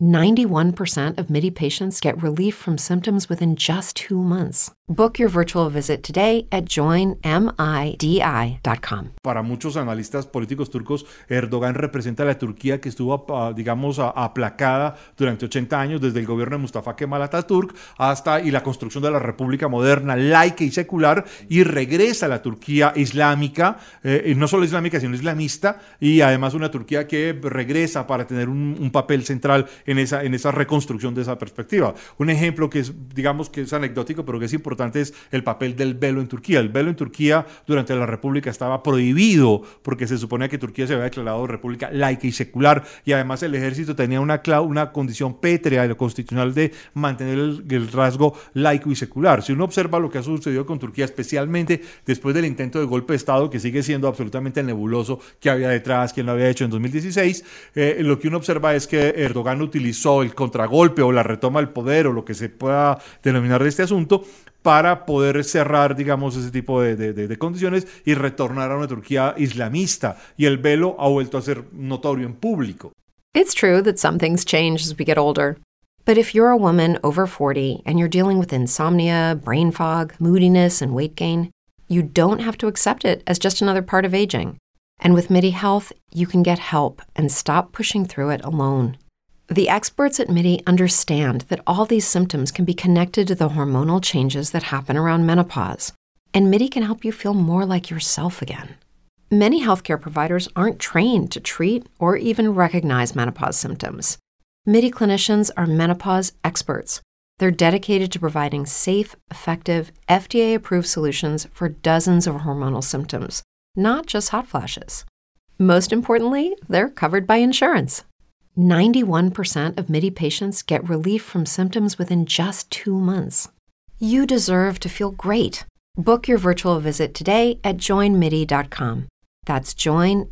91% of MIDI patients get relief from symptoms within just two months. Book your virtual visit today at joinmidi.com. Para muchos analistas políticos turcos, Erdogan representa la Turquía que estuvo, ah, digamos, aplacada durante 80 años desde el gobierno de Mustafa Kemal Atatürk hasta y la construcción de la República moderna, laica y secular, y regresa a la Turquía islámica, eh, no solo islámica, sino islamista, y además una Turquía que regresa para tener un, un papel central en esa, en esa reconstrucción de esa perspectiva. Un ejemplo que es, digamos que es anecdótico, pero que es importante es el papel del velo en Turquía. El velo en Turquía durante la República estaba prohibido porque se suponía que Turquía se había declarado república laica y secular y además el ejército tenía una, una condición pétrea y constitucional de mantener el, el rasgo laico y secular. Si uno observa lo que ha sucedido con Turquía, especialmente después del intento de golpe de Estado, que sigue siendo absolutamente nebuloso, que había detrás, quién lo había hecho en 2016, eh, lo que uno observa es que Erdogan utilizó el contragolpe o la retoma del poder o lo que se pueda denominar de este asunto para poder cerrar, digamos, ese tipo de, de, de, condiciones y retornar a una Turquía islamista. Y el velo ha vuelto a ser notorio en público. It's true that some things change as we get older. But if you're a woman over 40 and you're dealing with insomnia, brain fog, moodiness, and weight gain, you don't have to accept it as just another part of aging. And with MIDI Health, you can get help and stop pushing through it alone. The experts at MIDI understand that all these symptoms can be connected to the hormonal changes that happen around menopause, and MIDI can help you feel more like yourself again. Many healthcare providers aren't trained to treat or even recognize menopause symptoms. MIDI clinicians are menopause experts. They're dedicated to providing safe, effective, FDA approved solutions for dozens of hormonal symptoms, not just hot flashes. Most importantly, they're covered by insurance. 91% of MIDI patients get relief from symptoms within just two months. You deserve to feel great. Book your virtual visit today at joinmidi.com. That's joinmidi.com.